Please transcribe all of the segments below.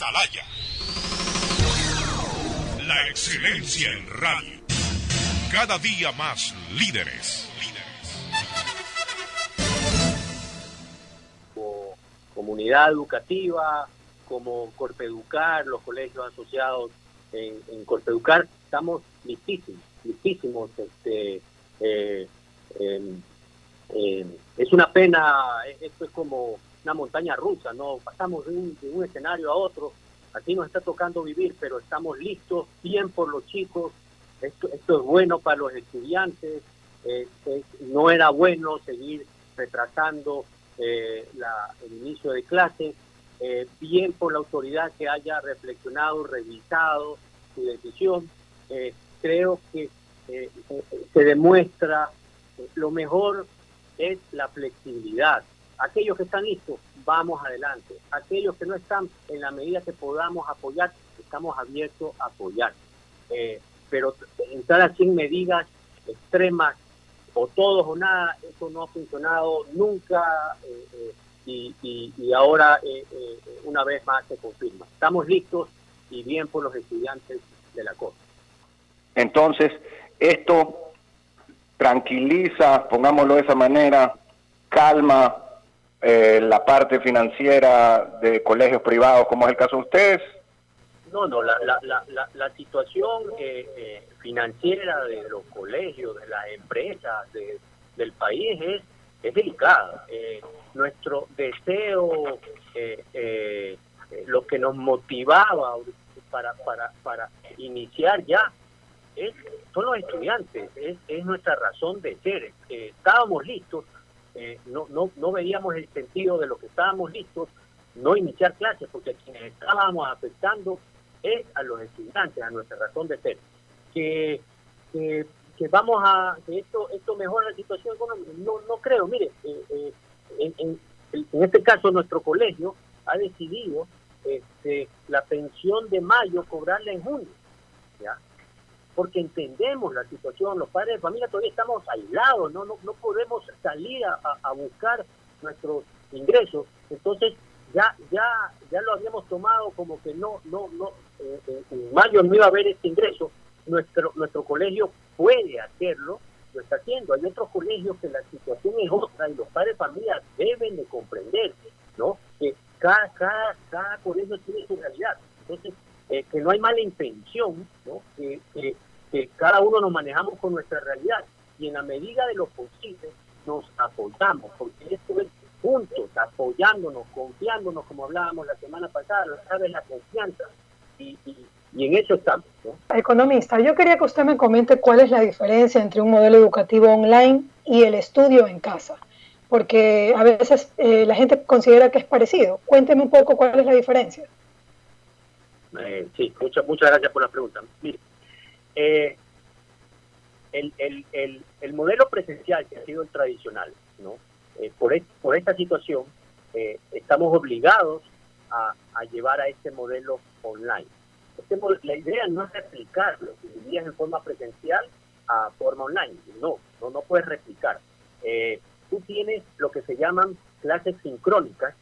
Atalaya. La excelencia en radio. Cada día más líderes. Como comunidad educativa, como Corpeducar, los colegios asociados en, en Corpeducar, estamos listísimos, listísimos. Este, eh, em, em, es una pena, esto es como una montaña rusa, ¿no? Pasamos de un, de un escenario a otro, aquí nos está tocando vivir, pero estamos listos, bien por los chicos, esto, esto es bueno para los estudiantes, eh, eh, no era bueno seguir retrasando eh, la, el inicio de clases, bien por la autoridad que haya reflexionado, revisado su decisión, creo que se demuestra lo mejor es la flexibilidad, aquellos que están listos, vamos adelante. Aquellos que no están, en la medida que podamos apoyar, estamos abiertos a apoyar. Eh, pero entrar así en medidas extremas, o todos o nada, eso no ha funcionado nunca eh, eh, y, y, ahora una vez más se confirma. Estamos listos y bien por los estudiantes de la costa. Entonces, esto tranquiliza, pongámoslo de esa manera, calma eh, la parte financiera de colegios privados, como es el caso de ustedes? No, no, la, la, la, la situación eh, eh, financiera de los colegios, de las empresas del país es, es delicada. nuestro deseo, lo que nos motivaba para, para, para iniciar ya, es, son los estudiantes, es, es nuestra razón de ser. estábamos listos eh, no, no, no veíamos el sentido de lo que estábamos listos, no iniciar clases, porque quienes estábamos afectando es a los estudiantes, a nuestra razón de ser. Que, que, vamos a, que esto, esto mejora la situación económica, no, no creo, mire, eh, eh, en, en, en, este caso nuestro colegio ha decidido este, la pensión de mayo cobrarla en junio, ¿ya? Porque entendemos la situación, los padres de familia todavía estamos aislados, no, no, no podemos salir a, buscar nuestros ingresos, entonces ya, ya, ya lo habíamos tomado como que no, no, no, eh, eh, en mayo no iba a haber este ingreso, nuestro, nuestro colegio puede hacerlo, lo está haciendo, hay otros colegios que la situación es otra y los padres de familia deben de comprender, ¿no? Que cada, cada, cada colegio tiene su realidad, entonces eh, que no hay mala intención, que, cada uno nos manejamos con nuestra realidad y en la medida de lo posible nos apoyamos, porque esto es juntos, apoyándonos, confiándonos, como hablábamos la semana pasada, la la confianza y, en eso estamos. Economista, yo quería que usted me comente cuál es la diferencia entre un modelo educativo online y el estudio en casa, porque a veces eh, la gente considera que es parecido. Cuénteme un poco cuál es la diferencia. Eh, sí, muchas muchas gracias por la pregunta. Mire, eh, el, el, el, el, modelo presencial que ha sido el tradicional, ¿no? Eh, por, por esta situación, estamos obligados a, llevar a este modelo online. Este, la idea no es replicar lo que vivías en forma presencial a forma online. No, no, no puedes replicar. tú tienes lo que se llaman clases sincrónicas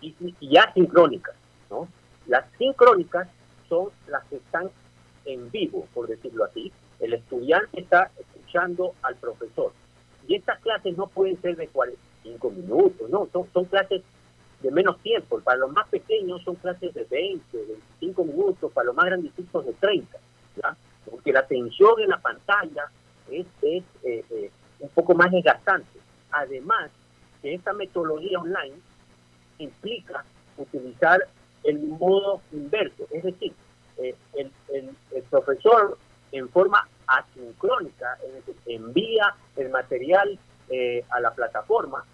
y, y asincrónicas, ¿no? Sincrónicas son las que están en vivo, por decirlo así. El estudiante está escuchando al profesor. Y estas clases no pueden ser de 45 minutos, no, son, son clases de menos tiempo. Para los más pequeños son clases de 20, 25 minutos, para los más grandecitos de 30, ¿ya? Porque la atención en la pantalla es, es eh, eh, un poco más desgastante. Además, que esta metodología online implica utilizar el modo inverso, es decir, eh, el, el, profesor en forma asincrónica envía el material eh, a la plataforma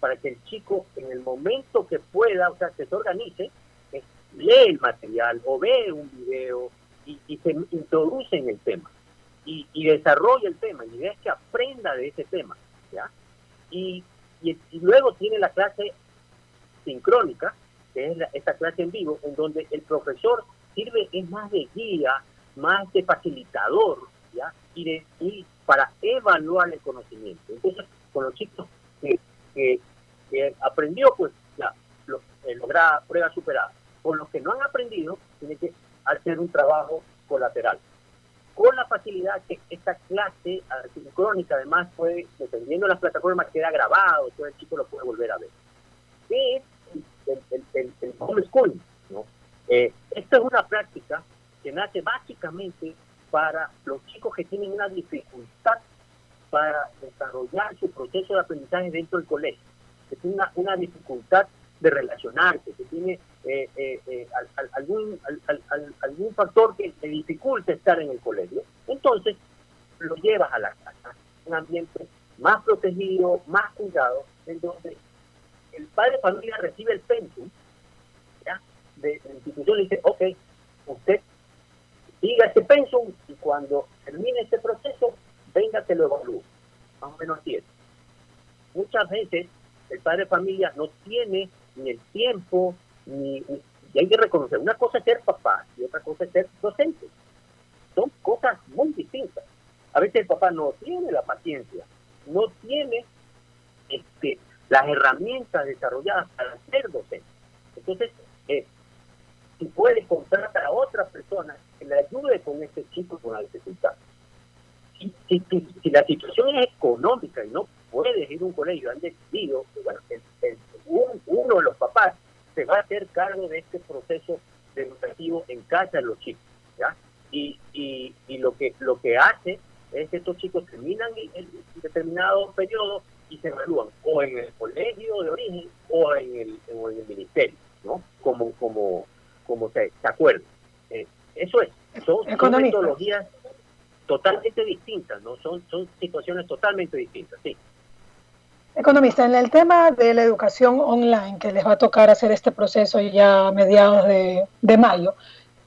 para que el chico en el momento que pueda, o sea, que se organice, eh, lee el material o ve un video y, se introduce en el tema y, y, desarrolla el tema. La idea es que aprenda de ese tema, ¿ya? Y, y, luego tiene la clase sincrónica, que es esta clase en vivo, en donde el profesor sirve, es más de guía, más de facilitador, ¿ya? Y, de, y para evaluar el conocimiento. Entonces, con los chicos que, que, aprendió, pues ya, lo, eh, logra prueba superada. con los que no han aprendido, tiene que hacer un trabajo colateral. Con la facilidad que esta clase sincrónica además puede, dependiendo de las plataformas, queda grabado, todo el chico lo puede volver a ver. ¿Qué es el, el, el, homeschooling? ¿no? Eh, esto es una práctica que nace básicamente para los chicos que tienen una dificultad para desarrollar su proceso de aprendizaje dentro del colegio, que tiene una, una dificultad de relacionarse, que tiene eh, eh, eh algún, algún factor que le dificulta estar en el colegio. Entonces, lo llevas a la casa, un ambiente más protegido, más cuidado, en donde el padre familia recibe el pensum de la institución y dice, ok, usted siga ese pensum y cuando termine este proceso, venga que lo evalúe. Más o menos así Muchas veces el padre familia no tiene ni el tiempo, ni, y hay que reconocer, una cosa es ser papá y otra cosa es ser docente. Son cosas muy distintas. A veces el papá no tiene la paciencia, no tiene este, las herramientas desarrolladas para ser docente. Entonces, eh, si puede contratar a otra persona que le ayude con este chico con la dificultad. Si, si, la situación es económica y no puedes ir a un colegio, han decidido, bueno, uno de los papás se va a hacer cargo de este proceso educativo en casa de los chicos, ¿ya? Y, y, y lo que lo que hace es que estos chicos terminan en determinado periodo y se evalúan o en el colegio de origen o en el, en el ministerio, ¿no? Como como como se, se acuerda. Eh, eso es, son, son metodologías totalmente distintas, ¿no? Son, son situaciones totalmente distintas, sí. Economista, en el tema de la educación online, que les va a tocar hacer este proceso ya a mediados de, de, mayo,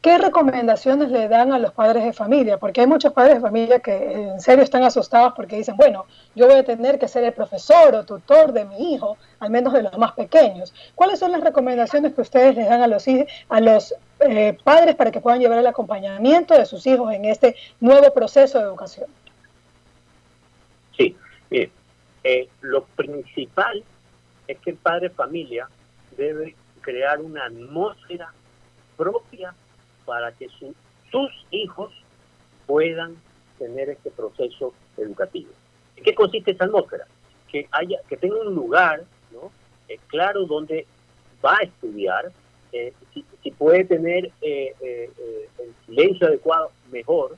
¿qué recomendaciones le dan a los padres de familia? Porque hay muchos padres de familia que en serio están asustados porque dicen, bueno, yo voy a tener que ser el profesor o tutor de mi hijo, al menos de los más pequeños. ¿Cuáles son las recomendaciones que ustedes les dan a los, a los eh, padres para que puedan llevar el acompañamiento de sus hijos en este nuevo proceso de educación? Sí, bien eh, lo principal es que el padre de familia debe crear una atmósfera propia para que sus hijos puedan tener este proceso educativo. ¿En qué consiste esa atmósfera? Que haya, que tenga un lugar, ¿no? Eh, claro donde va a estudiar, eh, si, puede tener el silencio adecuado, mejor,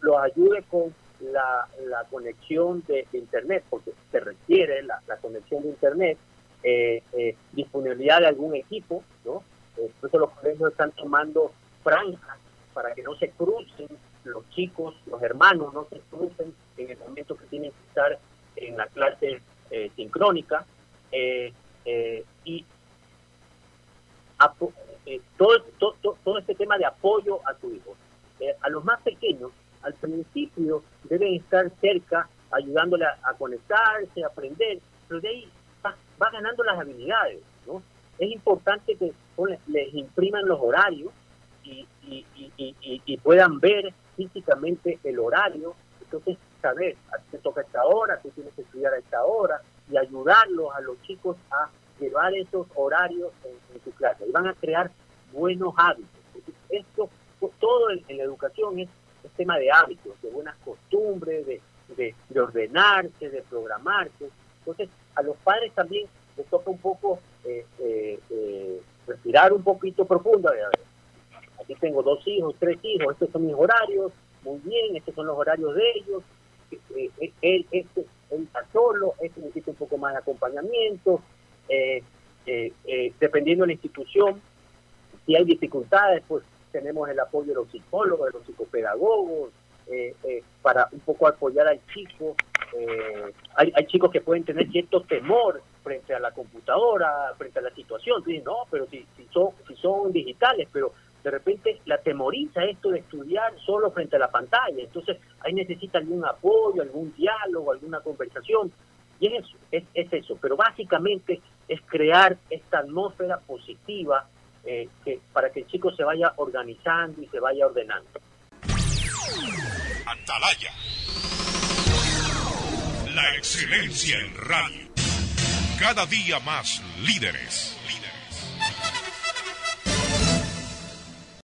lo ayude con la, conexión de, Internet, porque se requiere la, conexión de Internet, eh, eh, disponibilidad de algún equipo, ¿no? Eh, por eso los colegios están tomando franjas para que no se crucen los chicos, los hermanos, no se crucen en el momento que tienen que estar en la clase sincrónica. y todo, todo, todo este tema de apoyo a tu hijo. a los más pequeños al principio deben estar cerca, ayudándole a, conectarse, a aprender, pero de ahí va, ganando las habilidades, ¿no? Es importante que les impriman los horarios y, puedan ver físicamente el horario, entonces saber, a ti te toca esta hora, tú tienes que estudiar a esta hora, y ayudarlos a los chicos a llevar esos horarios en, su clase. Y van a crear buenos hábitos. Esto, todo en la educación es es tema de hábitos, de buenas costumbres, de, ordenarse, de programarse. Entonces, a los padres también les toca un poco eh, eh, eh, respirar un poquito profundo. A ver, aquí tengo dos hijos, tres hijos, estos son mis horarios, muy bien, estos son los horarios de ellos. él, este, él está solo, este necesita un poco más de acompañamiento. dependiendo de la institución, si hay dificultades, pues tenemos el apoyo de los psicólogos, de los psicopedagogos, eh, eh, para un poco apoyar al chico. Eh, hay, hay, chicos que pueden tener cierto temor frente a la computadora, frente a la situación. Dicen, no, pero si, si, son, si son digitales, pero de repente la temoriza esto de estudiar solo frente a la pantalla. Entonces ahí necesita algún apoyo, algún diálogo, alguna conversación. Y es eso, es, es eso. Pero básicamente es crear esta atmósfera positiva eh, que, para que el chico se vaya organizando y se vaya ordenando. Atalaya. La excelencia en radio. Cada día más líderes.